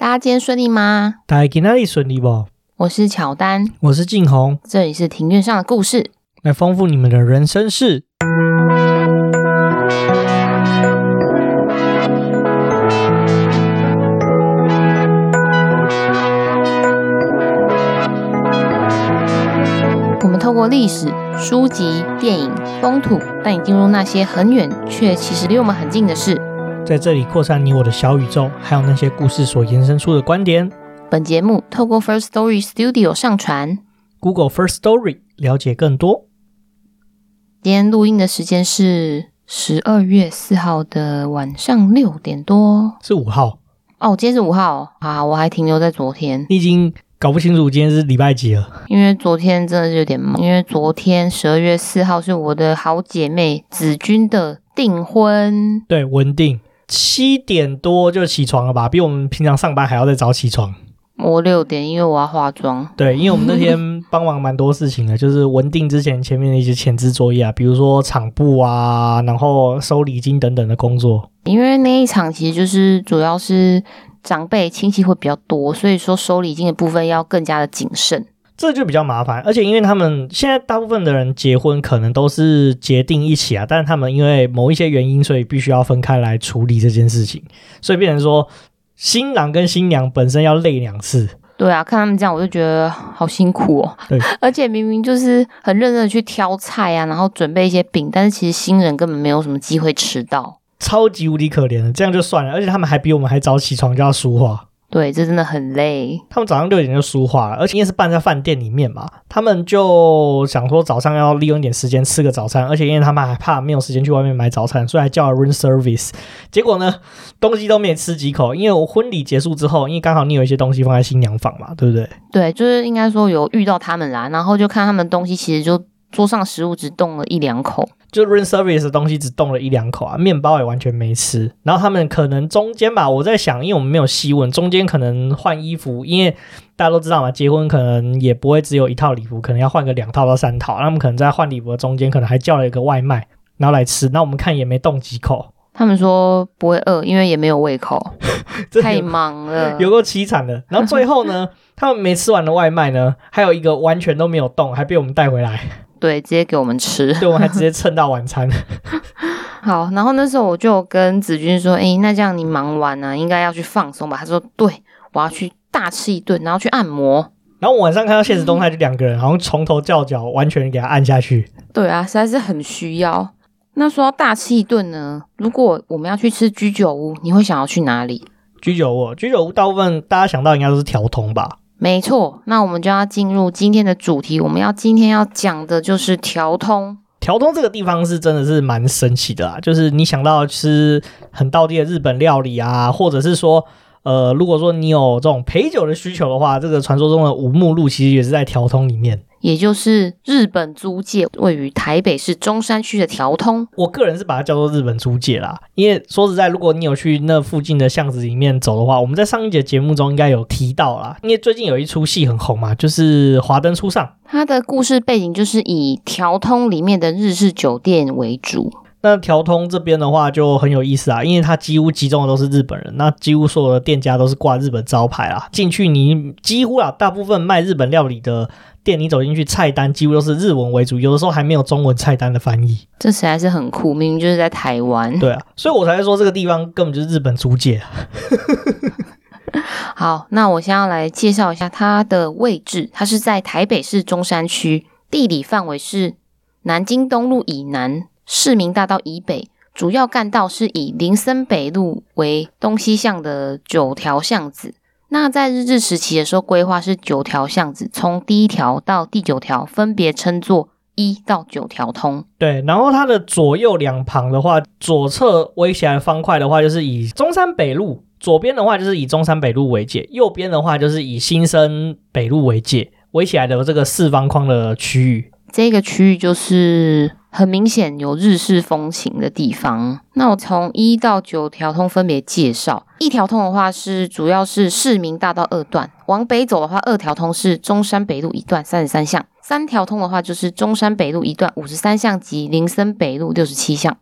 大家今天顺利吗？大家今天顺利不？我是乔丹，我是静红，这里是庭院上的故事，来丰富你们的人生事。我们透过历史、书籍、电影、风土，带你进入那些很远却其实离我们很近的事。在这里扩散你我的小宇宙，还有那些故事所延伸出的观点。本节目透过 First Story Studio 上传，Google First Story 了解更多。今天录音的时间是十二月四号的晚上六点多，是五号哦。今天是五号啊，我还停留在昨天。你已经搞不清楚今天是礼拜几了，因为昨天真的是有点忙，因为昨天十二月四号是我的好姐妹子君的订婚，对，文定。七点多就起床了吧，比我们平常上班还要再早起床。我六点，因为我要化妆。对，因为我们那天 帮忙蛮多事情的，就是文定之前前面的一些前置作业啊，比如说场布啊，然后收礼金等等的工作。因为那一场其实就是主要是长辈亲戚会比较多，所以说收礼金的部分要更加的谨慎。这就比较麻烦，而且因为他们现在大部分的人结婚可能都是结定一起啊，但是他们因为某一些原因，所以必须要分开来处理这件事情，所以变成说新郎跟新娘本身要累两次。对啊，看他们这样，我就觉得好辛苦哦。对，而且明明就是很认真的去挑菜啊，然后准备一些饼，但是其实新人根本没有什么机会吃到，超级无敌可怜的。这样就算了，而且他们还比我们还早起床就要梳化。对，这真的很累。他们早上六点就梳化了，而且因为是办在饭店里面嘛，他们就想说早上要利用一点时间吃个早餐，而且因为他们还怕没有时间去外面买早餐，所以还叫了 room service。结果呢，东西都没吃几口，因为我婚礼结束之后，因为刚好你有一些东西放在新娘房嘛，对不对？对，就是应该说有遇到他们啦，然后就看他们东西，其实就桌上食物只动了一两口。就 room service 的东西只动了一两口啊，面包也完全没吃。然后他们可能中间吧，我在想，因为我们没有细问，中间可能换衣服，因为大家都知道嘛，结婚可能也不会只有一套礼服，可能要换个两套到三套。他们可能在换礼服的中间，可能还叫了一个外卖，然后来吃。那我们看也没动几口。他们说不会饿，因为也没有胃口，太忙了，有够凄惨的。然后最后呢，他们没吃完的外卖呢，还有一个完全都没有动，还被我们带回来。对，直接给我们吃。对，我们还直接蹭到晚餐。好，然后那时候我就跟子君说：“哎，那这样你忙完呢、啊，应该要去放松吧？”他说：“对，我要去大吃一顿，然后去按摩。”然后晚上看到现实动态，就两个人，好像从头叫脚，完全给他按下去。对啊，实在是很需要。那说到大吃一顿呢，如果我们要去吃居酒屋，你会想要去哪里？居酒屋，居酒屋，大部分大家想到应该都是条通吧。没错，那我们就要进入今天的主题。我们要今天要讲的就是调通。调通这个地方是真的是蛮神奇的啦，就是你想到吃很道地的日本料理啊，或者是说，呃，如果说你有这种陪酒的需求的话，这个传说中的五目录其实也是在调通里面。也就是日本租界位于台北市中山区的条通，我个人是把它叫做日本租界啦。因为说实在，如果你有去那附近的巷子里面走的话，我们在上一节节目中应该有提到啦。因为最近有一出戏很红嘛，就是《华灯初上》，它的故事背景就是以条通里面的日式酒店为主。那条通这边的话就很有意思啊，因为它几乎集中的都是日本人，那几乎所有的店家都是挂日本招牌啦。进去你几乎啊，大部分卖日本料理的。店你走进去，菜单几乎都是日文为主，有的时候还没有中文菜单的翻译。这实在是很酷，明明就是在台湾。对啊，所以我才说这个地方根本就是日本租界啊。好，那我先要来介绍一下它的位置，它是在台北市中山区，地理范围是南京东路以南，市民大道以北，主要干道是以林森北路为东西向的九条巷子。那在日治时期的时候，规划是九条巷子，从第一条到第九条分别称作一到九条通。对，然后它的左右两旁的话，左侧围起来方块的话，就是以中山北路；左边的话就是以中山北路为界，右边的话就是以新生北路为界，围起来的这个四方框的区域。这个区域就是。很明显有日式风情的地方。那我从一到九条通分别介绍。一条通的话是主要是市民大道二段，往北走的话，二条通是中山北路一段三十三巷，三条通的话就是中山北路一段五十三巷及林森北路六十七巷。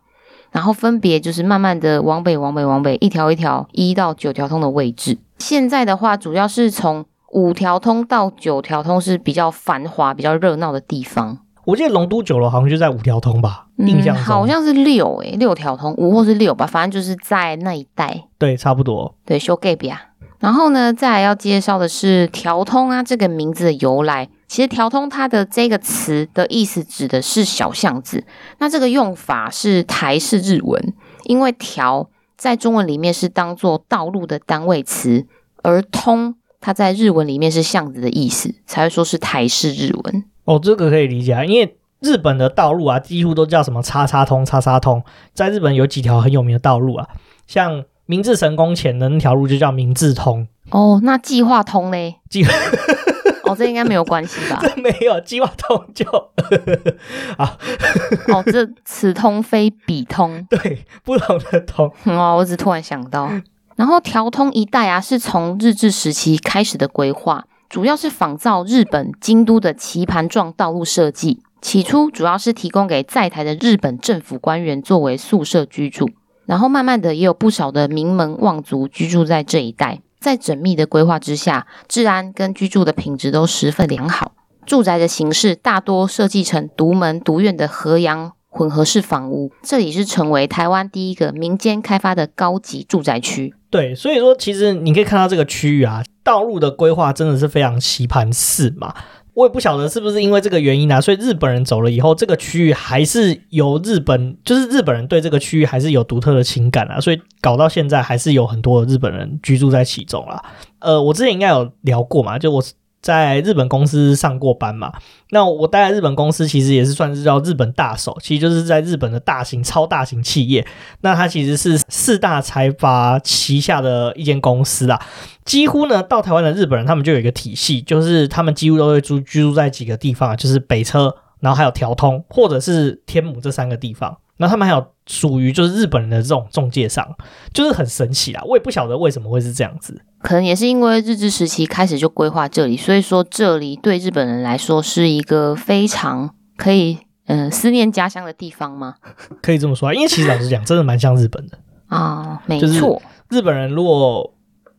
然后分别就是慢慢的往北、往北、往北，一条一条一到九条通的位置。现在的话，主要是从五条通到九条通是比较繁华、比较热闹的地方。我记得龙都酒楼好像就在五条通吧，印象、嗯、好像是六诶、欸，六条通五或是六吧，反正就是在那一带。对，差不多。对，修盖比啊。然后呢，再来要介绍的是条通啊，这个名字的由来。其实条通它的这个词的意思指的是小巷子，那这个用法是台式日文，因为条在中文里面是当做道路的单位词，而通它在日文里面是巷子的意思，才会说是台式日文。哦，这个可以理解啊，因为日本的道路啊，几乎都叫什么叉叉通、叉叉通，在日本有几条很有名的道路啊，像明治神宫前的那条路就叫明治通。哦，那计划通嘞？计划。哦，这应该没有关系吧？这没有，计划通就啊。哦，这此通非彼通，对，不同的通。哦，我只突然想到，然后条通一带啊，是从日治时期开始的规划。主要是仿造日本京都的棋盘状道路设计，起初主要是提供给在台的日本政府官员作为宿舍居住，然后慢慢的也有不少的名门望族居住在这一带。在缜密的规划之下，治安跟居住的品质都十分良好。住宅的形式大多设计成独门独院的和洋混合式房屋，这里是成为台湾第一个民间开发的高级住宅区。对，所以说其实你可以看到这个区域啊，道路的规划真的是非常棋盘式嘛。我也不晓得是不是因为这个原因啊，所以日本人走了以后，这个区域还是由日本，就是日本人对这个区域还是有独特的情感啊，所以搞到现在还是有很多日本人居住在其中啊。呃，我之前应该有聊过嘛，就我。在日本公司上过班嘛？那我待在日本公司，其实也是算是叫日本大手，其实就是在日本的大型、超大型企业。那它其实是四大财阀旗下的一间公司啦。几乎呢，到台湾的日本人，他们就有一个体系，就是他们几乎都会住居住在几个地方，就是北车，然后还有条通，或者是天母这三个地方。那他们还有属于就是日本人的这种中介商，就是很神奇啦。我也不晓得为什么会是这样子，可能也是因为日治时期开始就规划这里，所以说这里对日本人来说是一个非常可以嗯、呃、思念家乡的地方吗？可以这么说啊，因为其实老实讲，真的蛮像日本的啊，没错。日本人如果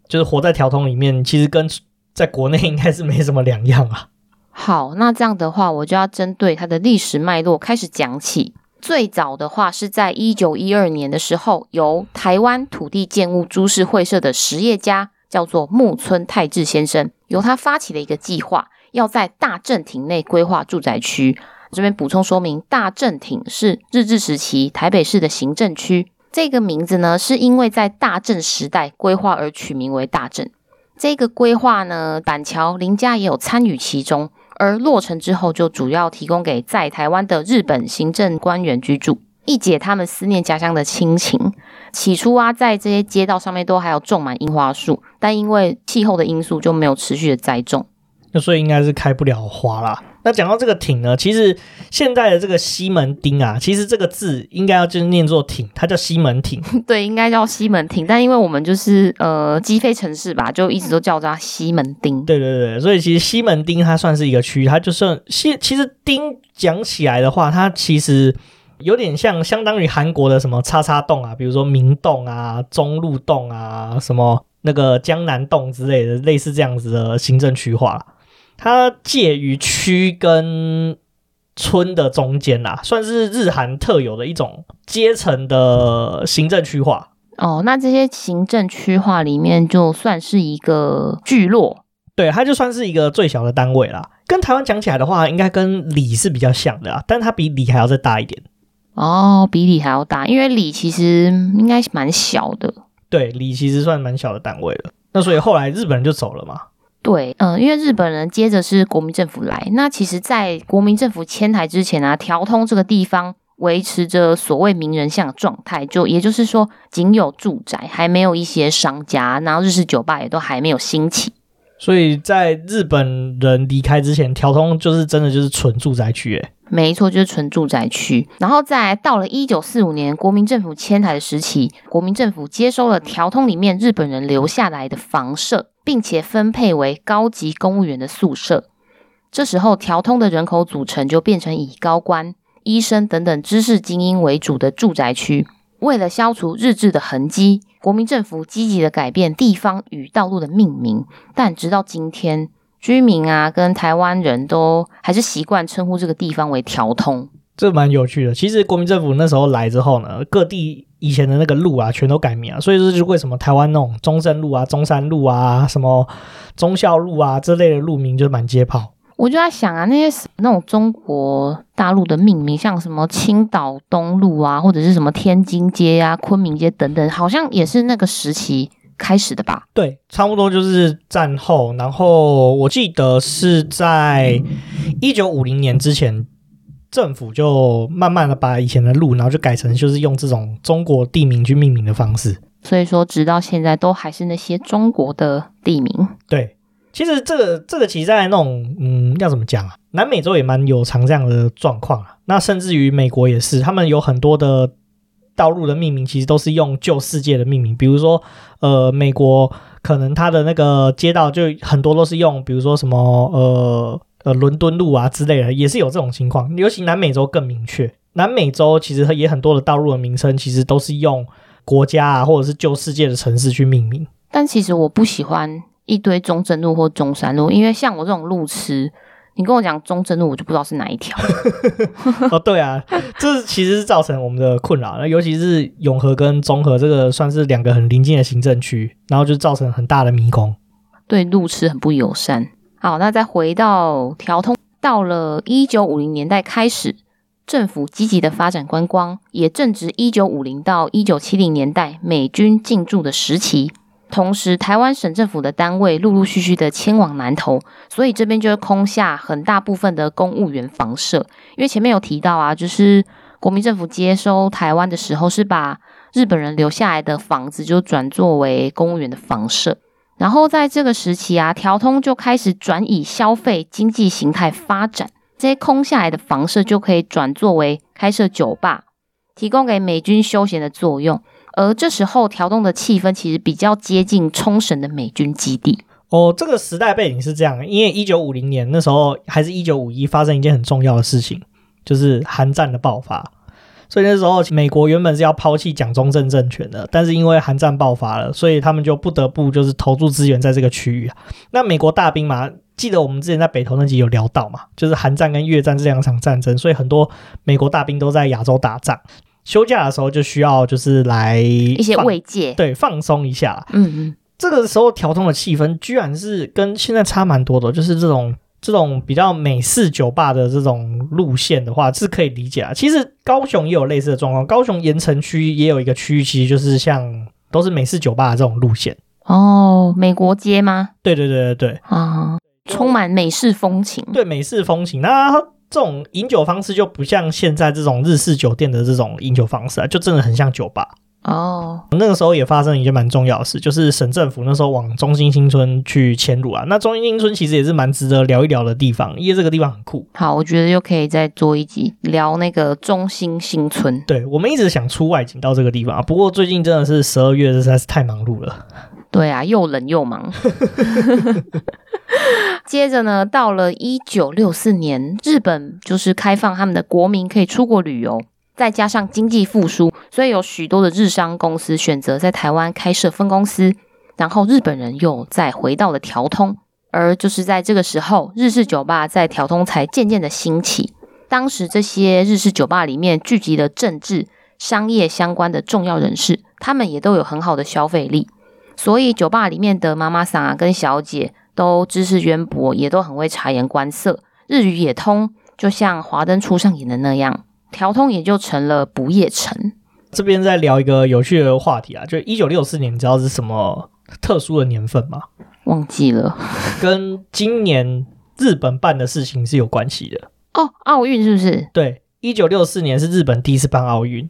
就是活在条通里面，其实跟在国内应该是没什么两样啊。好，那这样的话，我就要针对它的历史脉络开始讲起。最早的话是在一九一二年的时候，由台湾土地建物株式会社的实业家叫做木村泰治先生，由他发起的一个计划，要在大正町内规划住宅区。这边补充说明，大正町是日治时期台北市的行政区，这个名字呢是因为在大正时代规划而取名为大正。这个规划呢，板桥林家也有参与其中。而落成之后，就主要提供给在台湾的日本行政官员居住，一解他们思念家乡的亲情。起初啊，在这些街道上面都还有种满樱花树，但因为气候的因素，就没有持续的栽种。那所以应该是开不了花啦。那讲到这个町呢，其实现在的这个西门町啊，其实这个字应该要就是念作町，它叫西门町。对，应该叫西门町，但因为我们就是呃积非成是吧，就一直都叫它西门町。对对对，所以其实西门町它算是一个区，它就算西，其实町讲起来的话，它其实有点像相当于韩国的什么叉叉洞啊，比如说明洞啊、中路洞啊、什么那个江南洞之类的，类似这样子的行政区划。它介于区跟村的中间啦，算是日韩特有的一种阶层的行政区划。哦，那这些行政区划里面，就算是一个聚落。对，它就算是一个最小的单位啦。跟台湾讲起来的话，应该跟里是比较像的啊，但它比里还要再大一点。哦，比里还要大，因为里其实应该蛮小的。对，里其实算蛮小的单位了。那所以后来日本人就走了嘛。对，嗯、呃，因为日本人接着是国民政府来，那其实，在国民政府迁台之前啊，条通这个地方维持着所谓名人巷的状态，就也就是说，仅有住宅，还没有一些商家，然后日式酒吧也都还没有兴起。所以在日本人离开之前，条通就是真的就是纯住宅区，诶。没错，就是纯住宅区。然后在到了一九四五年国民政府迁台的时期，国民政府接收了条通里面日本人留下来的房舍，并且分配为高级公务员的宿舍。这时候，条通的人口组成就变成以高官、医生等等知识精英为主的住宅区。为了消除日治的痕迹，国民政府积极的改变地方与道路的命名。但直到今天，居民啊跟台湾人都还是习惯称呼这个地方为条通。这蛮有趣的。其实国民政府那时候来之后呢，各地以前的那个路啊，全都改名啊。所以这就是为什么台湾那种中正路啊、中山路啊、什么忠孝路啊这类的路名就满街跑。我就在想啊，那些那种中国大陆的命名，像什么青岛东路啊，或者是什么天津街啊、昆明街等等，好像也是那个时期开始的吧？对，差不多就是战后。然后我记得是在一九五零年之前。政府就慢慢的把以前的路，然后就改成就是用这种中国地名去命名的方式。所以说，直到现在都还是那些中国的地名。对，其实这个这个其实在那种嗯，要怎么讲啊？南美洲也蛮有常这样的状况啊。那甚至于美国也是，他们有很多的道路的命名，其实都是用旧世界的命名。比如说，呃，美国可能它的那个街道就很多都是用，比如说什么呃。呃，伦敦路啊之类的，也是有这种情况。尤其南美洲更明确。南美洲其实也很多的道路的名称，其实都是用国家啊，或者是旧世界的城市去命名。但其实我不喜欢一堆中正路或中山路，因为像我这种路痴，你跟我讲中正路，我就不知道是哪一条。哦，对啊，这其实是造成我们的困扰。那尤其是永和跟中和这个算是两个很邻近的行政区，然后就造成很大的迷宫，对路痴很不友善。好，那再回到条通，到了一九五零年代开始，政府积极的发展观光，也正值一九五零到一九七零年代美军进驻的时期，同时台湾省政府的单位陆陆续续的迁往南投，所以这边就会空下很大部分的公务员房舍。因为前面有提到啊，就是国民政府接收台湾的时候，是把日本人留下来的房子就转作为公务员的房舍。然后在这个时期啊，调通就开始转以消费经济形态发展，这些空下来的房舍就可以转作为开设酒吧，提供给美军休闲的作用。而这时候调动的气氛其实比较接近冲绳的美军基地。哦，这个时代背景是这样，因为一九五零年那时候还是一九五一发生一件很重要的事情，就是韩战的爆发。所以那时候，美国原本是要抛弃蒋中正政权的，但是因为韩战爆发了，所以他们就不得不就是投注资源在这个区域啊。那美国大兵嘛，记得我们之前在北投那集有聊到嘛，就是韩战跟越战这两场战争，所以很多美国大兵都在亚洲打仗，休假的时候就需要就是来一些慰藉，对，放松一下。嗯嗯，这个时候调通的气氛居然是跟现在差蛮多的，就是这种。这种比较美式酒吧的这种路线的话，是可以理解啊。其实高雄也有类似的状况，高雄盐城区也有一个区域，其实就是像都是美式酒吧的这种路线。哦，美国街吗？对对对对对啊，充满美式风情。对，美式风情。那这种饮酒方式就不像现在这种日式酒店的这种饮酒方式啊，就真的很像酒吧。哦，那个时候也发生一件蛮重要的事，就是省政府那时候往中心新村去迁入啊。那中心新村其实也是蛮值得聊一聊的地方，因为这个地方很酷。好，我觉得又可以再做一集聊那个中心新村。对，我们一直想出外景到这个地方啊，不过最近真的是十二月，实在是太忙碌了。对啊，又冷又忙。接着呢，到了一九六四年，日本就是开放他们的国民可以出国旅游。再加上经济复苏，所以有许多的日商公司选择在台湾开设分公司，然后日本人又再回到了条通，而就是在这个时候，日式酒吧在条通才渐渐的兴起。当时这些日式酒吧里面聚集了政治、商业相关的重要人士，他们也都有很好的消费力，所以酒吧里面的妈妈桑啊跟小姐都知识渊博，也都很会察言观色，日语也通，就像华灯初上演的那样。调通也就成了不夜城。这边再聊一个有趣的话题啊，就一九六四年，你知道是什么特殊的年份吗？忘记了，跟今年日本办的事情是有关系的哦。奥运是不是？对，一九六四年是日本第一次办奥运，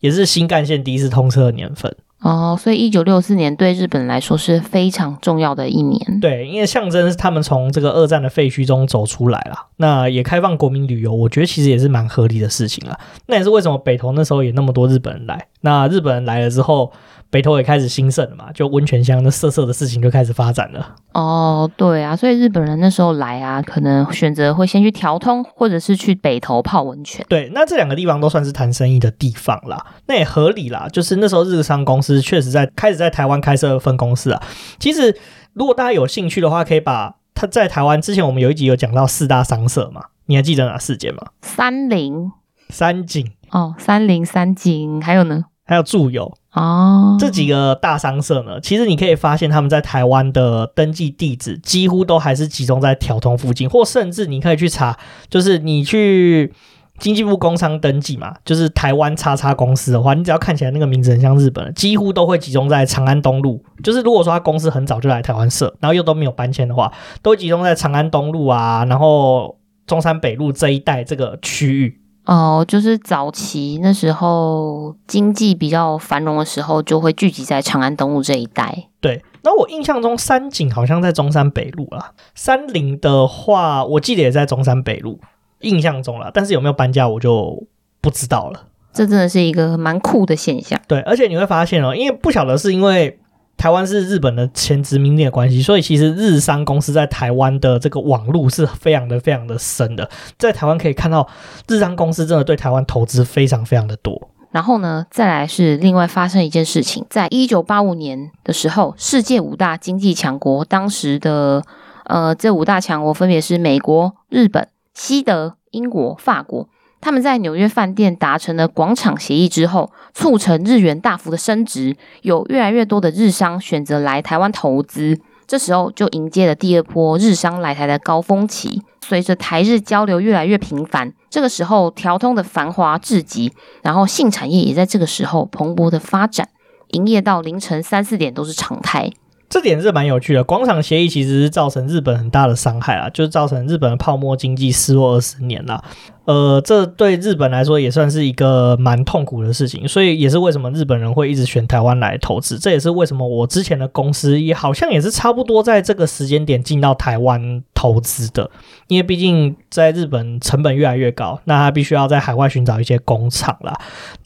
也是新干线第一次通车的年份。哦，所以一九六四年对日本来说是非常重要的一年。对，因为象征是他们从这个二战的废墟中走出来了，那也开放国民旅游，我觉得其实也是蛮合理的事情了。那也是为什么北投那时候也那么多日本人来。那日本人来了之后，北投也开始兴盛了嘛，就温泉乡的色色的事情就开始发展了。哦，对啊，所以日本人那时候来啊，可能选择会先去条通，或者是去北投泡温泉。对，那这两个地方都算是谈生意的地方啦，那也合理啦。就是那时候日商公司确实在开始在台湾开设分公司啊。其实如果大家有兴趣的话，可以把他在台湾之前我们有一集有讲到四大商社嘛，你还记得哪四间吗？三菱、三井哦，三菱、三井，还有呢？还有住友哦，这几个大商社呢，其实你可以发现他们在台湾的登记地址几乎都还是集中在条通附近，或甚至你可以去查，就是你去经济部工商登记嘛，就是台湾叉叉公司的话，你只要看起来那个名字很像日本的，几乎都会集中在长安东路。就是如果说他公司很早就来台湾设，然后又都没有搬迁的话，都集中在长安东路啊，然后中山北路这一带这个区域。哦，就是早期那时候经济比较繁荣的时候，就会聚集在长安东路这一带。对，那我印象中三井好像在中山北路啦，三菱的话，我记得也在中山北路，印象中啦，但是有没有搬家我就不知道了。这真的是一个蛮酷的现象。对，而且你会发现哦，因为不晓得是因为。台湾是日本的前殖民地的关系，所以其实日商公司在台湾的这个网路是非常的、非常的深的。在台湾可以看到，日商公司真的对台湾投资非常、非常的多。然后呢，再来是另外发生一件事情，在一九八五年的时候，世界五大经济强国当时的呃，这五大强国分别是美国、日本、西德、英国、法国。他们在纽约饭店达成了广场协议之后，促成日元大幅的升值，有越来越多的日商选择来台湾投资。这时候就迎接了第二波日商来台的高峰期。随着台日交流越来越频繁，这个时候调通的繁华至极，然后性产业也在这个时候蓬勃的发展，营业到凌晨三四点都是常态。这点是蛮有趣的。广场协议其实是造成日本很大的伤害啊，就是造成日本的泡沫经济失落二十年了。呃，这对日本来说也算是一个蛮痛苦的事情，所以也是为什么日本人会一直选台湾来投资。这也是为什么我之前的公司也好像也是差不多在这个时间点进到台湾投资的，因为毕竟在日本成本越来越高，那他必须要在海外寻找一些工厂啦。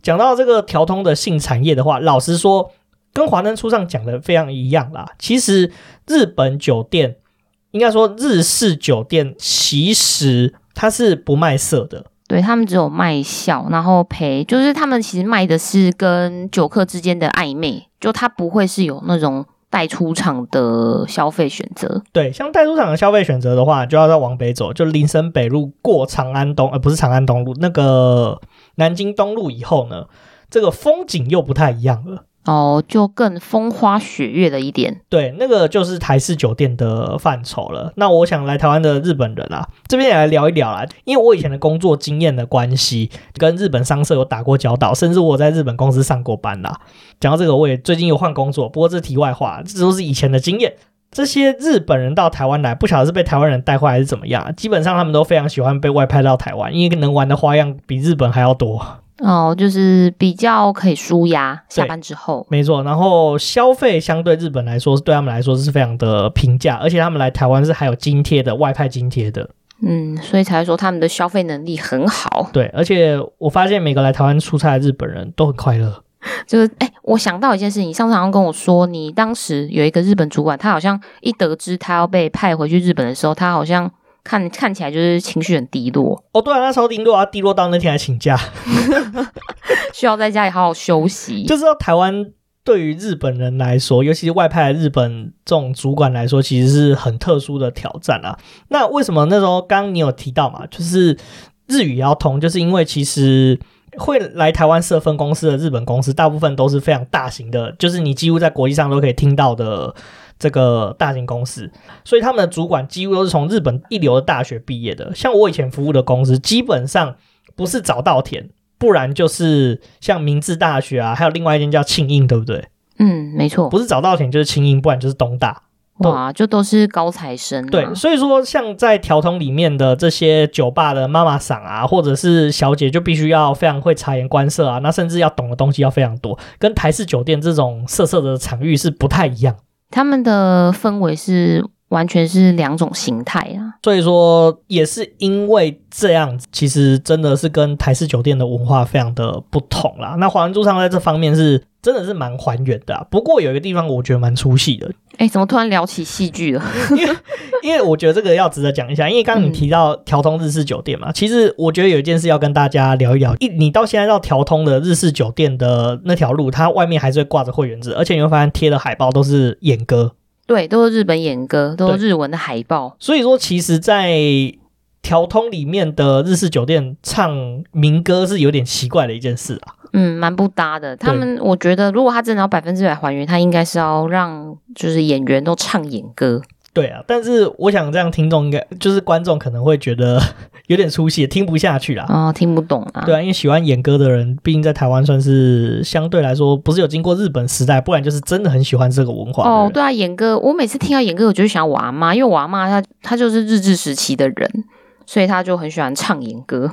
讲到这个调通的性产业的话，老实说。跟华灯初上讲的非常一样啦。其实日本酒店，应该说日式酒店，其实它是不卖色的。对，他们只有卖笑，然后陪，就是他们其实卖的是跟酒客之间的暧昧，就他不会是有那种带出场的消费选择。对，像带出场的消费选择的话，就要再往北走，就林森北路过长安东，呃，不是长安东路，那个南京东路以后呢，这个风景又不太一样了。哦，就更风花雪月的一点，对，那个就是台式酒店的范畴了。那我想来台湾的日本人啊，这边也来聊一聊啦。因为我以前的工作经验的关系，跟日本商社有打过交道，甚至我在日本公司上过班啦。讲到这个，我也最近有换工作，不过这题外话，这都是以前的经验。这些日本人到台湾来，不晓得是被台湾人带坏还是怎么样，基本上他们都非常喜欢被外派到台湾，因为能玩的花样比日本还要多。哦，就是比较可以舒压，下班之后，没错。然后消费相对日本来说，对他们来说是非常的平价，而且他们来台湾是还有津贴的，外派津贴的。嗯，所以才说他们的消费能力很好。对，而且我发现每个来台湾出差的日本人都很快乐。就是，哎，我想到一件事情，你上次好像跟我说，你当时有一个日本主管，他好像一得知他要被派回去日本的时候，他好像。看看起来就是情绪很低落哦，对啊，那时候低落啊，低落到那天还请假，需要在家里好好休息。就知道台湾对于日本人来说，尤其是外派的日本这种主管来说，其实是很特殊的挑战啊。那为什么那时候刚刚你有提到嘛，就是日语也要通，就是因为其实会来台湾设分公司的日本公司，大部分都是非常大型的，就是你几乎在国际上都可以听到的。这个大型公司，所以他们的主管几乎都是从日本一流的大学毕业的。像我以前服务的公司，基本上不是早稻田，不然就是像明治大学啊，还有另外一间叫庆应，对不对？嗯，没错，不是早稻田就是庆应，不然就是东大。哇，就都是高材生啊。对，所以说像在条通里面的这些酒吧的妈妈桑啊，或者是小姐，就必须要非常会察言观色啊，那甚至要懂的东西要非常多，跟台式酒店这种色色的场域是不太一样。他们的氛围是完全是两种形态啊，所以说也是因为这样，其实真的是跟台式酒店的文化非常的不同啦。那华灯初上在这方面是真的是蛮还原的啊。不过有一个地方我觉得蛮出戏的。哎，怎么突然聊起戏剧了？因为 因为我觉得这个要值得讲一下，因为刚刚你提到条通日式酒店嘛，嗯、其实我觉得有一件事要跟大家聊一聊。一你到现在到条通的日式酒店的那条路，它外面还是会挂着会员制，而且你会发现贴的海报都是演歌，对，都是日本演歌，都是日文的海报。所以说，其实，在条通里面的日式酒店唱民歌是有点奇怪的一件事啊。嗯，蛮不搭的。他们我觉得，如果他真的要百分之百还原，他应该是要让就是演员都唱演歌。对啊，但是我想这样，听众应该就是观众可能会觉得 有点出戏，听不下去啦。哦，听不懂啊。对啊，因为喜欢演歌的人，毕竟在台湾算是相对来说不是有经过日本时代，不然就是真的很喜欢这个文化。哦，对啊，演歌，我每次听到演歌，我就想我阿妈，因为我阿妈她她就是日治时期的人，所以他就很喜欢唱演歌。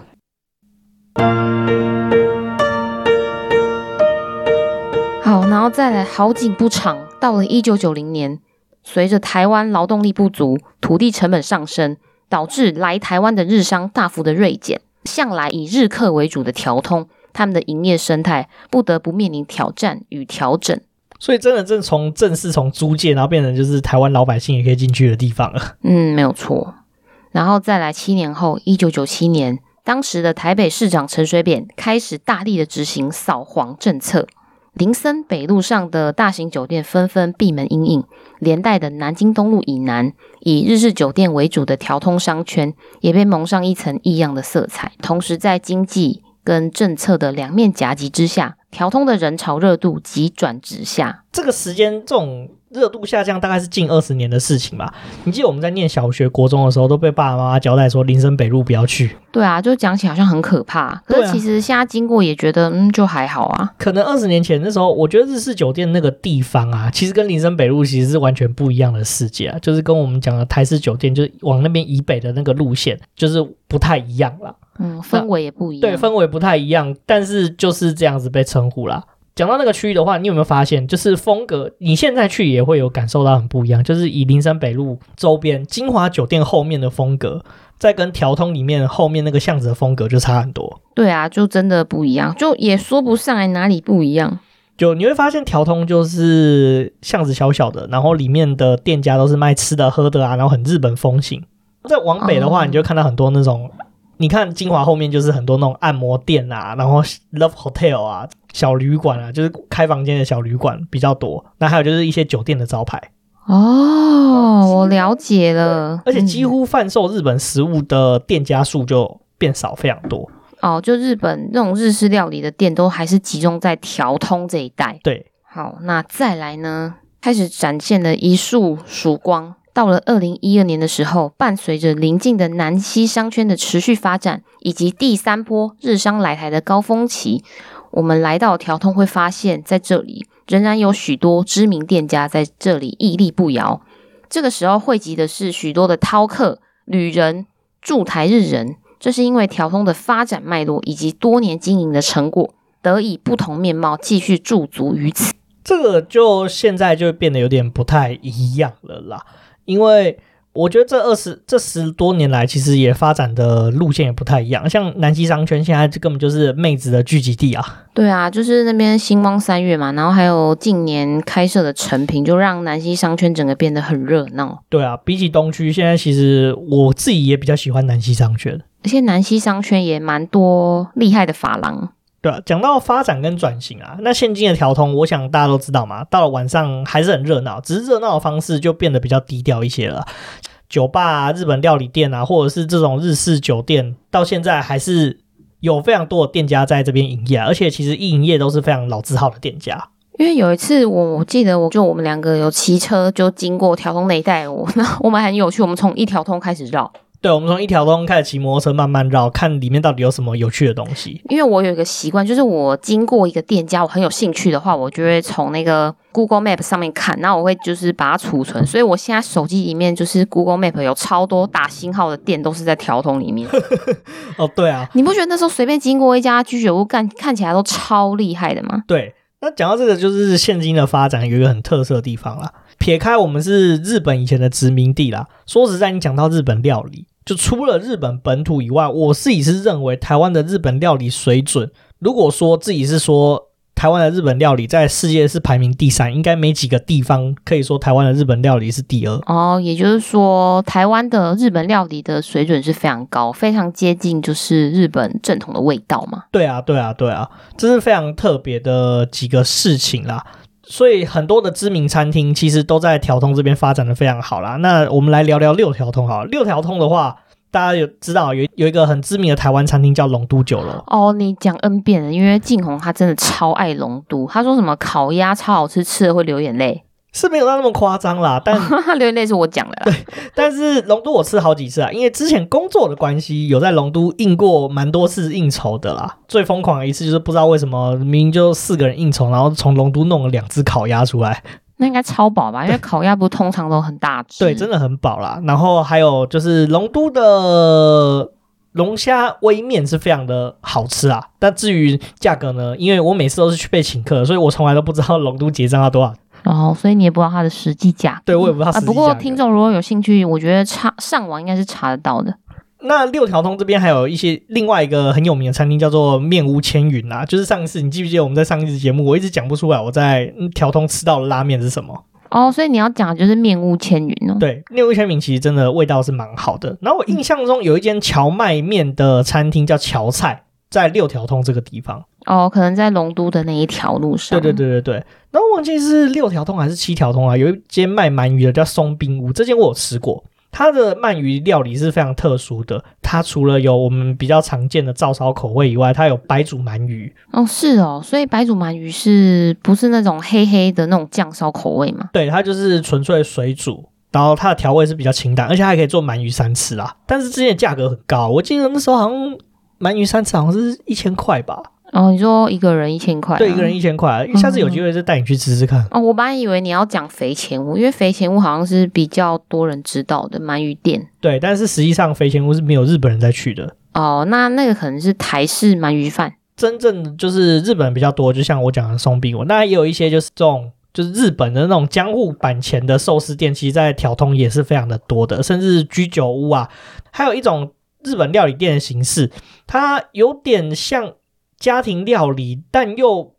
好，然后再来，好景不长，到了一九九零年，随着台湾劳动力不足、土地成本上升，导致来台湾的日商大幅的锐减。向来以日客为主的条通，他们的营业生态不得不面临挑战与调整。所以，真的正从正式从租界，然后变成就是台湾老百姓也可以进去的地方了。嗯，没有错。然后再来七年后，一九九七年，当时的台北市长陈水扁开始大力的执行扫黄政策。林森北路上的大型酒店纷纷闭门营运，连带的南京东路以南以日式酒店为主的条通商圈也被蒙上一层异样的色彩。同时，在经济跟政策的两面夹击之下，调通的人潮热度急转直下。这个时间，这种。热度下降大概是近二十年的事情吧。你记得我们在念小学、国中的时候，都被爸爸妈妈交代说林森北路不要去。对啊，就讲起来好像很可怕。可是其实现在经过也觉得，嗯，就还好啊。可能二十年前那时候，我觉得日式酒店那个地方啊，其实跟林森北路其实是完全不一样的世界啊。就是跟我们讲的台式酒店，就是往那边以北的那个路线，就是不太一样了。嗯，氛围也不一样。对，氛围不太一样，但是就是这样子被称呼啦。讲到那个区域的话，你有没有发现，就是风格，你现在去也会有感受到很不一样。就是以林森北路周边金华酒店后面的风格，再跟调通里面后面那个巷子的风格就差很多。对啊，就真的不一样，就也说不上来哪里不一样。就你会发现条通就是巷子小小的，然后里面的店家都是卖吃的喝的啊，然后很日本风情。再往北的话，你就看到很多那种。你看金华后面就是很多那种按摩店啊，然后 Love Hotel 啊，小旅馆啊，就是开房间的小旅馆比较多。那还有就是一些酒店的招牌。哦，我了解了。而且几乎贩售日本食物的店家数就变少非常多。哦，就日本那种日式料理的店都还是集中在条通这一带。对，好，那再来呢，开始展现了一束曙光。到了二零一二年的时候，伴随着邻近的南西商圈的持续发展，以及第三波日商来台的高峰期，我们来到条通会发现，在这里仍然有许多知名店家在这里屹立不摇。这个时候汇集的是许多的饕客、旅人、驻台日人，这是因为条通的发展脉络以及多年经营的成果，得以不同面貌继续驻足于此。这个就现在就变得有点不太一样了啦。因为我觉得这二十这十多年来，其实也发展的路线也不太一样。像南西商圈现在这根本就是妹子的聚集地啊。对啊，就是那边星光三月嘛，然后还有近年开设的成品，就让南西商圈整个变得很热闹。对啊，比起东区，现在其实我自己也比较喜欢南西商圈，而且南西商圈也蛮多厉害的发廊。对啊，讲到发展跟转型啊，那现今的调通，我想大家都知道嘛，到了晚上还是很热闹，只是热闹的方式就变得比较低调一些了。酒吧啊、日本料理店啊，或者是这种日式酒店，到现在还是有非常多的店家在这边营业，而且其实一营业都是非常老字号的店家。因为有一次我记得，我就我们两个有骑车就经过调通那一带，我那 我们很有趣，我们从一条通开始绕。对，我们从一条通开始骑摩托车慢慢绕，看里面到底有什么有趣的东西。因为我有一个习惯，就是我经过一个店家，我很有兴趣的话，我就会从那个 Google Map 上面看，然后我会就是把它储存。所以我现在手机里面就是 Google Map 有超多打星号的店，都是在条通里面。哦，对啊，你不觉得那时候随便经过一家居酒屋，看看起来都超厉害的吗？对，那讲到这个，就是现今的发展有一个很特色的地方啦。撇开我们是日本以前的殖民地啦，说实在，你讲到日本料理。就除了日本本土以外，我自己是认为台湾的日本料理水准，如果说自己是说台湾的日本料理在世界是排名第三，应该没几个地方可以说台湾的日本料理是第二。哦，也就是说，台湾的日本料理的水准是非常高，非常接近就是日本正统的味道嘛。对啊，对啊，对啊，这是非常特别的几个事情啦。所以很多的知名餐厅其实都在条通这边发展的非常好啦。那我们来聊聊六条通好了，六条通的话。大家有知道有有一个很知名的台湾餐厅叫龙都酒楼哦，你讲 N 遍了，因为静宏他真的超爱龙都，他说什么烤鸭超好吃，吃了会流眼泪，是没有到那么夸张啦，但 流眼泪是我讲的啦。对，但是龙都我吃好几次啊，因为之前工作的关系，有在龙都应过蛮多次应酬的啦。最疯狂的一次就是不知道为什么明明就四个人应酬，然后从龙都弄了两只烤鸭出来。那应该超饱吧？因为烤鸭不通常都很大只，对，真的很饱啦。然后还有就是龙都的龙虾微面是非常的好吃啊。但至于价格呢？因为我每次都是去被请客，所以我从来都不知道龙都结账要多少。哦，所以你也不知道它的实际价。对，我也不知道实际。啊，不过听众如果有兴趣，我觉得查上网应该是查得到的。那六条通这边还有一些另外一个很有名的餐厅叫做面屋千云啊，就是上一次你记不记得我们在上一次节目，我一直讲不出来我在条通吃到的拉面是什么哦，所以你要讲的就是面屋千云哦。对，面屋千云其实真的味道是蛮好的。然后我印象中有一间荞麦面的餐厅叫荞菜，在六条通这个地方哦，可能在龙都的那一条路上。对对对对对。然后我忘记是六条通还是七条通啊，有一间卖鳗鱼的叫松冰屋，这间我有吃过。它的鳗鱼料理是非常特殊的，它除了有我们比较常见的照烧口味以外，它有白煮鳗鱼。哦，是哦，所以白煮鳗鱼是不是那种黑黑的那种酱烧口味嘛？对，它就是纯粹水煮，然后它的调味是比较清淡，而且还可以做鳗鱼三吃啦。但是之前价格很高，我记得那时候好像鳗鱼三吃好像是一千块吧。哦，你说一个人一千块？对，一个人一千块。下次有机会再带你去吃吃看。哦，我本来以为你要讲肥前屋，因为肥前屋好像是比较多人知道的鳗鱼店。对，但是实际上肥前屋是没有日本人在去的。哦，那那个可能是台式鳗鱼饭。真正就是日本人比较多，就像我讲的松饼屋，那也有一些就是这种就是日本的那种江户坂前的寿司店，其实在条通也是非常的多的，甚至居酒屋啊，还有一种日本料理店的形式，它有点像。家庭料理，但又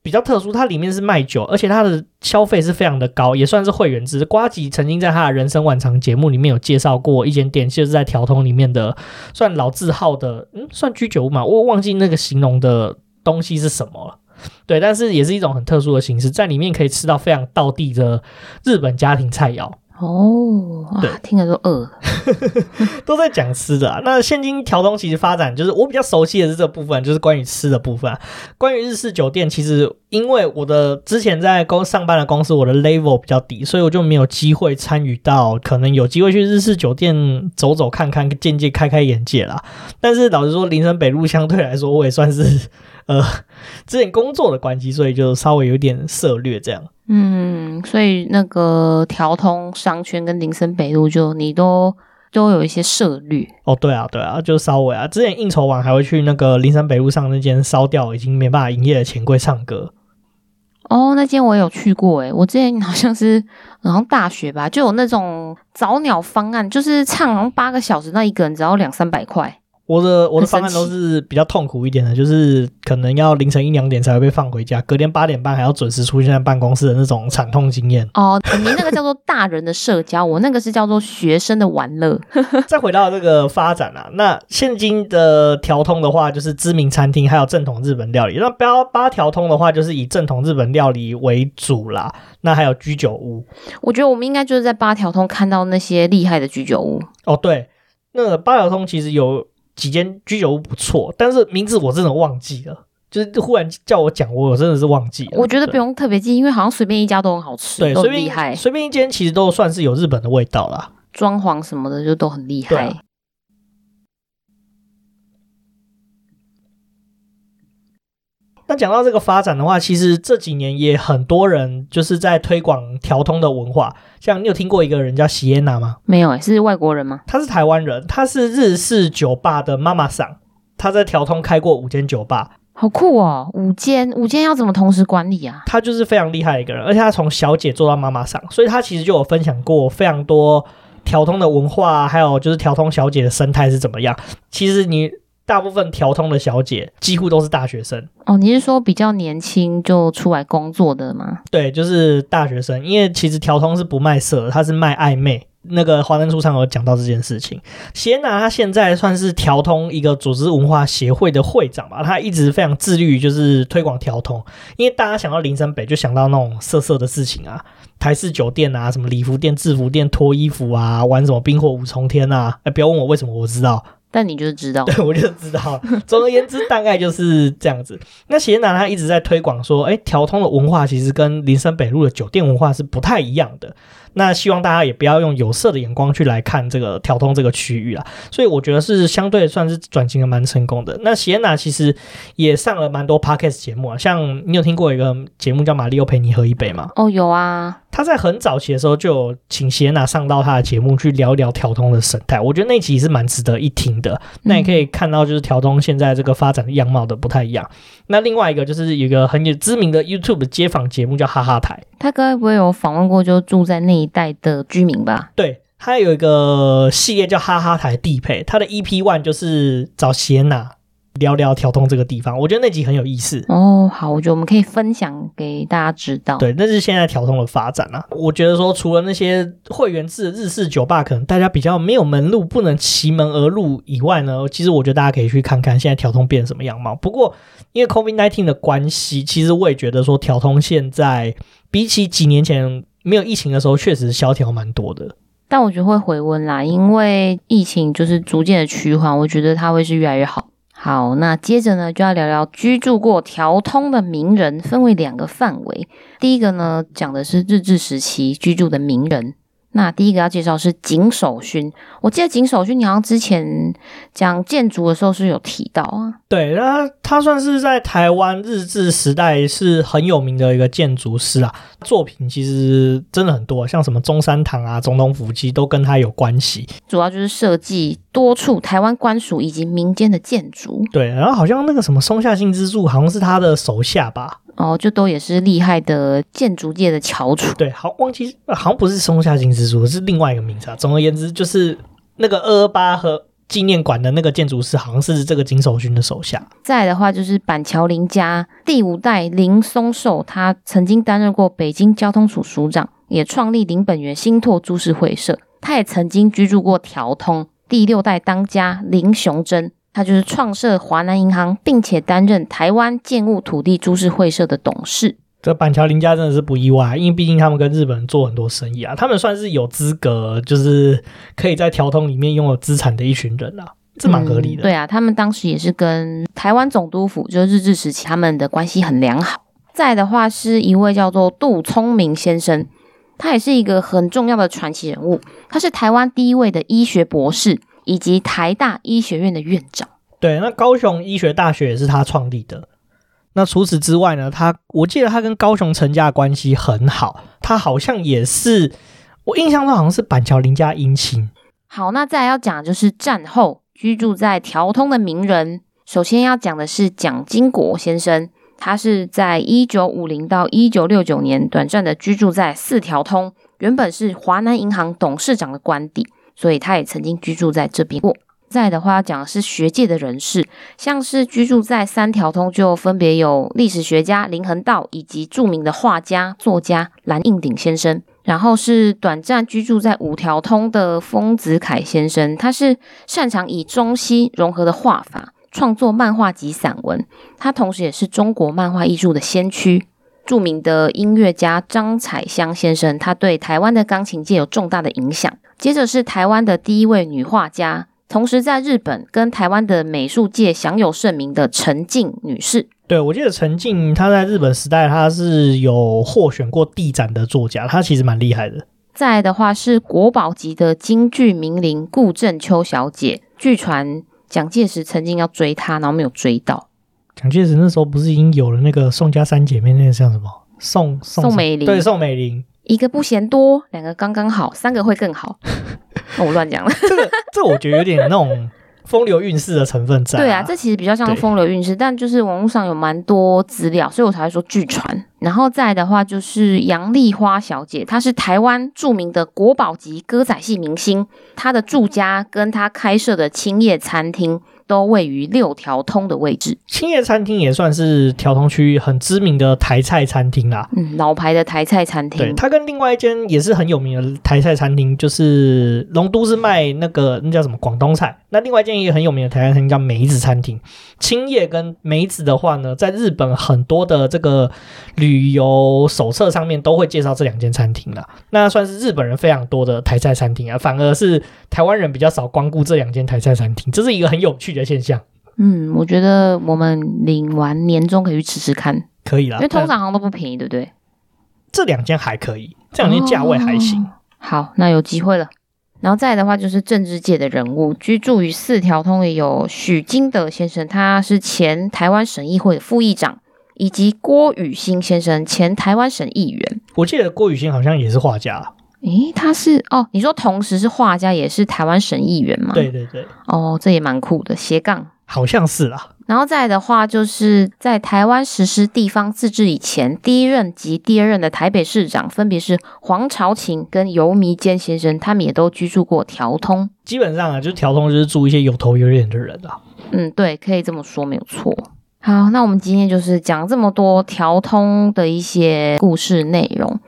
比较特殊，它里面是卖酒，而且它的消费是非常的高，也算是会员制。呱吉曾经在他的人生晚长节目里面有介绍过一间店，就是在条通里面的，算老字号的，嗯，算居酒屋嘛，我忘记那个形容的东西是什么了。对，但是也是一种很特殊的形式，在里面可以吃到非常道地的日本家庭菜肴。哦，对，听着都饿，都在讲吃的啊。那现今条通其实发展，就是我比较熟悉的是这部分，就是关于吃的部分啊。关于日式酒店，其实因为我的之前在公上班的公司，我的 level 比较低，所以我就没有机会参与到，可能有机会去日式酒店走走看看，渐渐开开眼界啦。但是老实说，林森北路相对来说，我也算是呃之前工作的关系，所以就稍微有点涉略这样。嗯，所以那个条通商圈跟林森北路，就你都都有一些涉略哦。对啊，对啊，就稍微啊。之前应酬完还会去那个林森北路上那间烧掉已经没办法营业的钱柜唱歌。哦，那间我有去过诶，我之前好像是好像大学吧，就有那种早鸟方案，就是唱好像八个小时，那一个人只要两三百块。我的我的方案都是比较痛苦一点的，就是可能要凌晨一两点才会被放回家，隔天八点半还要准时出现在办公室的那种惨痛经验。哦，你那个叫做大人的社交，我那个是叫做学生的玩乐。再回到这个发展啊，那现今的调通的话，就是知名餐厅还有正统日本料理。那八八条通的话，就是以正统日本料理为主啦。那还有居酒屋，我觉得我们应该就是在八条通看到那些厉害的居酒屋。哦，对，那个八条通其实有。几间居酒屋不错，但是名字我真的忘记了，就是忽然叫我讲，我真的是忘记了。我觉得不用特别记，因为好像随便一家都很好吃，对，都很厉害。随便一间其实都算是有日本的味道啦，装潢什么的就都很厉害。那讲到这个发展的话，其实这几年也很多人就是在推广调通的文化。像你有听过一个人叫席耶娜吗？没有诶，是外国人吗？他是台湾人，他是日式酒吧的妈妈桑，他在调通开过五间酒吧，好酷哦！五间五间要怎么同时管理啊？他就是非常厉害的一个人，而且他从小姐做到妈妈桑，所以他其实就有分享过非常多调通的文化，还有就是调通小姐的生态是怎么样。其实你。大部分调通的小姐几乎都是大学生。哦，你是说比较年轻就出来工作的吗？对，就是大学生，因为其实调通是不卖色，它是卖暧昧。那个华灯初上有讲到这件事情，谢娜她现在算是调通一个组织文化协会的会长吧，她一直非常致力于就是推广调通，因为大家想到林森北就想到那种色色的事情啊，台式酒店啊，什么礼服店、制服店、脱衣服啊，玩什么冰火五重天啊，哎，不要问我为什么，我知道。但你就是知道，对，我就知道。总而言之，大概就是这样子。那席耶娜她一直在推广说，哎，条通的文化其实跟林森北路的酒店文化是不太一样的。那希望大家也不要用有色的眼光去来看这个调通这个区域啊，所以我觉得是相对算是转型的蛮成功的。那席安娜其实也上了蛮多 podcast 节目啊，像你有听过一个节目叫《玛丽欧陪你喝一杯》吗？哦，有啊。他在很早期的时候就有请席安娜上到他的节目去聊一聊调通的生态，我觉得那期是蛮值得一听的。那也可以看到就是调通现在这个发展的样貌的不太一样。那另外一个就是有一个很有知名的 YouTube 街访节目叫哈哈台，他该不会有访问过就住在那一代的居民吧？对，他有一个系列叫哈哈台地配，他的 EP One 就是找席耶娜。聊聊调通这个地方，我觉得那集很有意思哦。好，我觉得我们可以分享给大家知道。对，那是现在调通的发展啊。我觉得说，除了那些会员制的日式酒吧，可能大家比较没有门路，不能奇门而入以外呢，其实我觉得大家可以去看看现在调通变什么样貌。不过，因为 COVID-19 的关系，其实我也觉得说，调通现在比起几年前没有疫情的时候，确实萧条蛮多的。但我觉得会回温啦，因为疫情就是逐渐的趋缓，我觉得它会是越来越好。好，那接着呢，就要聊聊居住过条通的名人，分为两个范围。第一个呢，讲的是日治时期居住的名人。那第一个要介绍是井守勋，我记得井守勋你好像之前讲建筑的时候是有提到啊。对，那他算是在台湾日治时代是很有名的一个建筑师啊，作品其实真的很多，像什么中山堂啊、总统府基都跟他有关系。主要就是设计多处台湾官署以及民间的建筑。对，然后好像那个什么松下幸之助好像是他的手下吧。哦，就都也是厉害的建筑界的翘楚。对，好，忘记好像不是松下幸之助，是另外一个名字啊。总而言之，就是那个二二八和纪念馆的那个建筑师，好像是这个金守勋的手下。再的话，就是板桥林家第五代林松寿，他曾经担任过北京交通署署长，也创立林本源新拓株式会社。他也曾经居住过条通。第六代当家林雄珍。他就是创设华南银行，并且担任台湾建物土地株式会社的董事。这板桥林家真的是不意外，因为毕竟他们跟日本人做很多生意啊，他们算是有资格，就是可以在条通里面拥有资产的一群人啊，这蛮合理的。嗯。对啊，他们当时也是跟台湾总督府，就是日治时期，他们的关系很良好。再的话是一位叫做杜聪明先生，他也是一个很重要的传奇人物，他是台湾第一位的医学博士。以及台大医学院的院长，对，那高雄医学大学也是他创立的。那除此之外呢，他我记得他跟高雄陈家关系很好，他好像也是我印象中好像是板桥林家姻亲。好，那再来要讲的就是战后居住在条通的名人，首先要讲的是蒋经国先生，他是在一九五零到一九六九年短暂的居住在四条通，原本是华南银行董事长的官邸。所以他也曾经居住在这边过。再的话讲的是学界的人士，像是居住在三条通，就分别有历史学家林恒道以及著名的画家作家蓝应鼎先生。然后是短暂居住在五条通的丰子恺先生，他是擅长以中西融合的画法创作漫画及散文。他同时也是中国漫画艺术的先驱。著名的音乐家张彩香先生，他对台湾的钢琴界有重大的影响。接着是台湾的第一位女画家，同时在日本跟台湾的美术界享有盛名的陈静女士。对，我记得陈静她在日本时代，她是有获选过地展的作家，她其实蛮厉害的。再来的话是国宝级的京剧名伶顾正秋小姐，据传蒋介石曾经要追她，然后没有追到。蒋介石那时候不是已经有了那个宋家三姐妹，那个叫什么？宋宋，宋美龄，对，宋美龄。一个不嫌多，两个刚刚好，三个会更好。那我乱讲了。这个，这我觉得有点那种风流韵事的成分在。对啊，这其实比较像风流韵事，但就是网络上有蛮多资料，所以我才会说据传。然后再来的话，就是杨丽花小姐，她是台湾著名的国宝级歌仔戏明星，她的住家跟她开设的青叶餐厅都位于六条通的位置。青叶餐厅也算是条通区很知名的台菜餐厅啦，嗯，老牌的台菜餐厅。对，它跟另外一间也是很有名的台菜餐厅，就是龙都是卖那个那叫什么广东菜。那另外一间也很有名的台菜餐厅叫梅子餐厅。青叶跟梅子的话呢，在日本很多的这个旅游手册上面都会介绍这两间餐厅啦。那算是日本人非常多的台菜餐厅啊，反而是台湾人比较少光顾这两间台菜餐厅，这是一个很有趣的现象。嗯，我觉得我们领完年终可以去吃吃看，可以啦，因为通常好像都不便宜，对不对？这两间还可以，这两间价位还行。哦。好，那有机会了。然后再来的话，就是政治界的人物，居住于四条通也有许金德先生，他是前台湾省议会的副议长，以及郭雨欣先生，前台湾省议员。我记得郭雨欣好像也是画家。诶，他是哦，你说同时是画家，也是台湾省议员吗？对对对。哦，这也蛮酷的，斜杠。好像是啦。然后再来的话，就是在台湾实施地方自治以前，第一任及第二任的台北市长分别是黄朝琴跟游弥坚先生，他们也都居住过条通。基本上啊，就是条通就是住一些有头有脸的人啊。嗯，对，可以这么说，没有错。好，那我们今天就是讲这么多条通的一些故事内容。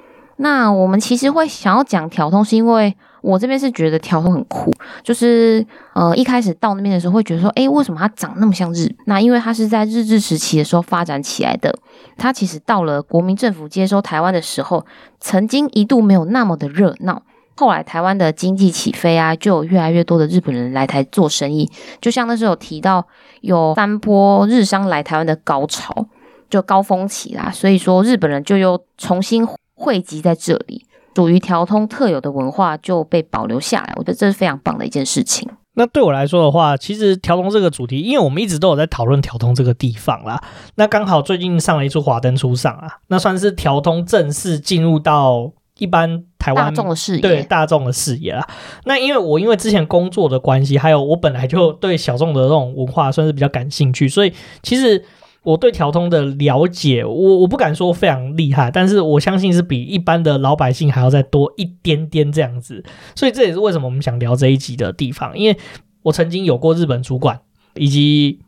那我们其实会想要讲条通，是因为。我这边是觉得条通很酷，就是呃一开始到那边的时候会觉得说，诶，为什么它长那么像日？那因为它是在日治时期的时候发展起来的。它其实到了国民政府接收台湾的时候，曾经一度没有那么的热闹。后来台湾的经济起飞啊，就有越来越多的日本人来台做生意。就像那时候有提到有三波日商来台湾的高潮，就高峰期啦。所以说日本人就又重新汇集在这里。属于条通特有的文化就被保留下来，我觉得这是非常棒的一件事情。那对我来说的话，其实条通这个主题，因为我们一直都有在讨论条通这个地方啦。那刚好最近上了一出《华灯初上》啊，那算是条通正式进入到一般台湾大众的视野，对大众的视野啦。那因为我因为之前工作的关系，还有我本来就对小众的这种文化算是比较感兴趣，所以其实。我对条通的了解，我我不敢说非常厉害，但是我相信是比一般的老百姓还要再多一点点这样子，所以这也是为什么我们想聊这一集的地方，因为我曾经有过日本主管，以及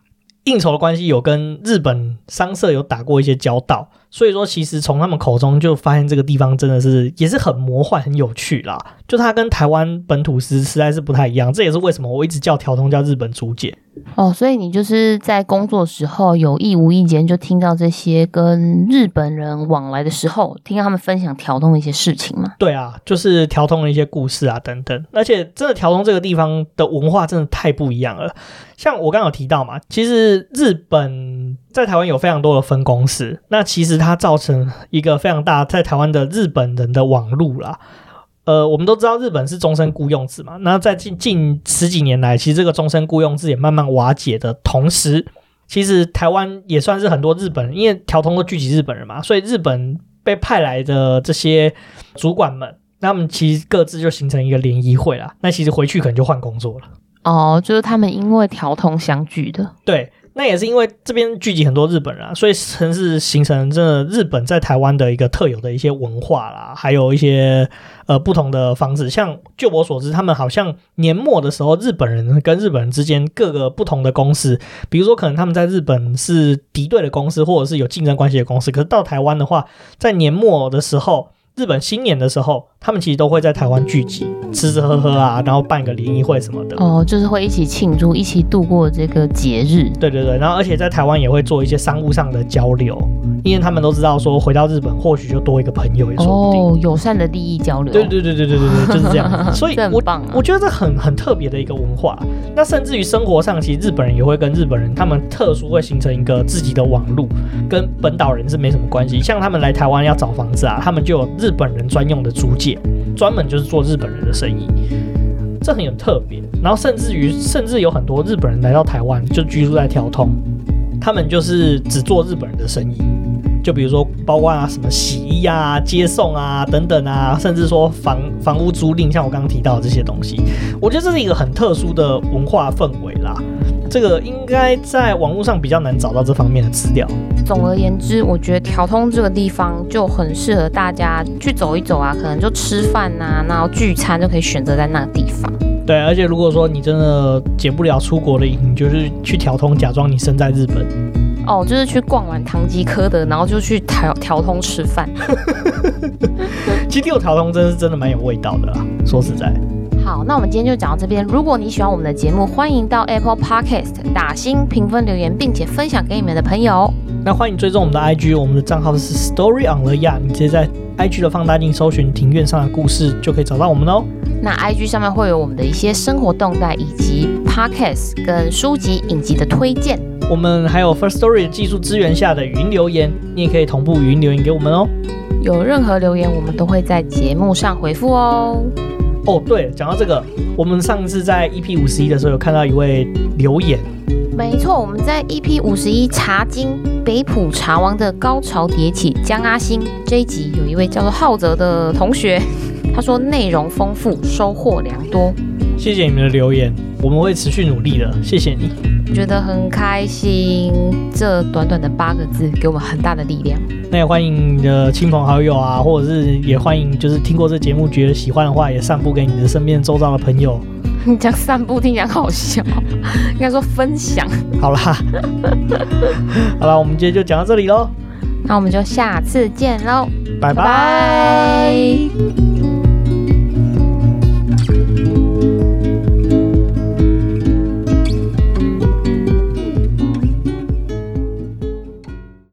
应酬的关系，有跟日本商社有打过一些交道。所以说，其实从他们口中就发现这个地方真的是也是很魔幻、很有趣啦。就它跟台湾本土实实在是不太一样，这也是为什么我一直叫条通叫日本租界。哦，所以你就是在工作时候有意无意间就听到这些跟日本人往来的时候，听到他们分享条通的一些事情吗？对啊，就是条通的一些故事啊等等。而且真的条通这个地方的文化真的太不一样了。像我刚有提到嘛，其实日本在台湾有非常多的分公司，那其实它造成一个非常大在台湾的日本人的网路啦。呃，我们都知道日本是终身雇佣制嘛，那在近近十几年来，其实这个终身雇佣制也慢慢瓦解的同时，其实台湾也算是很多日本人，因为调通都聚集日本人嘛，所以日本被派来的这些主管们，那他们其实各自就形成一个联谊会啦。那其实回去可能就换工作了。哦，就是他们因为调通相聚的。对。那也是因为这边聚集很多日本人啊，所以城市形成这日本在台湾的一个特有的一些文化啦，还有一些呃不同的方式。像就我所知，他们好像年末的时候，日本人跟日本人之间各个不同的公司，比如说可能他们在日本是敌对的公司，或者是有竞争关系的公司，可是到台湾的话，在年末的时候。日本新年的时候，他们其实都会在台湾聚集，吃吃喝喝啊，然后办个联谊会什么的。哦，就是会一起庆祝，一起度过这个节日。对对对，然后而且在台湾也会做一些商务上的交流，因为他们都知道说回到日本或许就多一个朋友也说不定。哦，友善的利益交流。对对对对对对对，就是这样。所以我，我、啊、我觉得这很很特别的一个文化。那甚至于生活上，其实日本人也会跟日本人，他们特殊会形成一个自己的网路，跟本岛人是没什么关系。像他们来台湾要找房子啊，他们就有日本人专用的租界，专门就是做日本人的生意，这很有特别。然后甚至于，甚至有很多日本人来到台湾，就居住在条通，他们就是只做日本人的生意，就比如说包括啊什么洗衣啊、接送啊等等啊，甚至说房房屋租赁，像我刚刚提到的这些东西，我觉得这是一个很特殊的文化氛围啦。这个应该在网络上比较难找到这方面的资料。总而言之，我觉得调通这个地方就很适合大家去走一走啊，可能就吃饭呐、啊，然后聚餐就可以选择在那个地方。对，而且如果说你真的解不了出国的瘾，你就是去调通，假装你身在日本。哦，就是去逛完唐吉诃德，然后就去调调通吃饭。其实有调通真是真的蛮有味道的啦，说实在。好，那我们今天就讲到这边。如果你喜欢我们的节目，欢迎到 Apple Podcast 打星评分留言，并且分享给你们的朋友。那欢迎追踪我们的 IG，我们的账号是 Story on the Yard，你直接在 IG 的放大镜搜寻庭院上的故事，就可以找到我们哦。那 IG 上面会有我们的一些生活动态，以及 Podcast 跟书籍影集的推荐。我们还有 First Story 技术支援下的语音留言，你也可以同步语音留言给我们哦。有任何留言，我们都会在节目上回复哦。哦，对，讲到这个，我们上次在 EP 五十一的时候有看到一位留言。没错，我们在 EP 五十一茶经北浦茶王的高潮迭起江阿星这一集，有一位叫做浩泽的同学，他说内容丰富，收获良多。谢谢你们的留言，我们会持续努力的。谢谢你，觉得很开心。这短短的八个字，给我们很大的力量。那也欢迎你的亲朋好友啊，或者是也欢迎，就是听过这节目觉得喜欢的话，也散布给你的身边周遭的朋友。你 讲散步听起来好笑，应该说分享。好啦，好啦，我们今天就讲到这里喽。那我们就下次见喽，拜拜。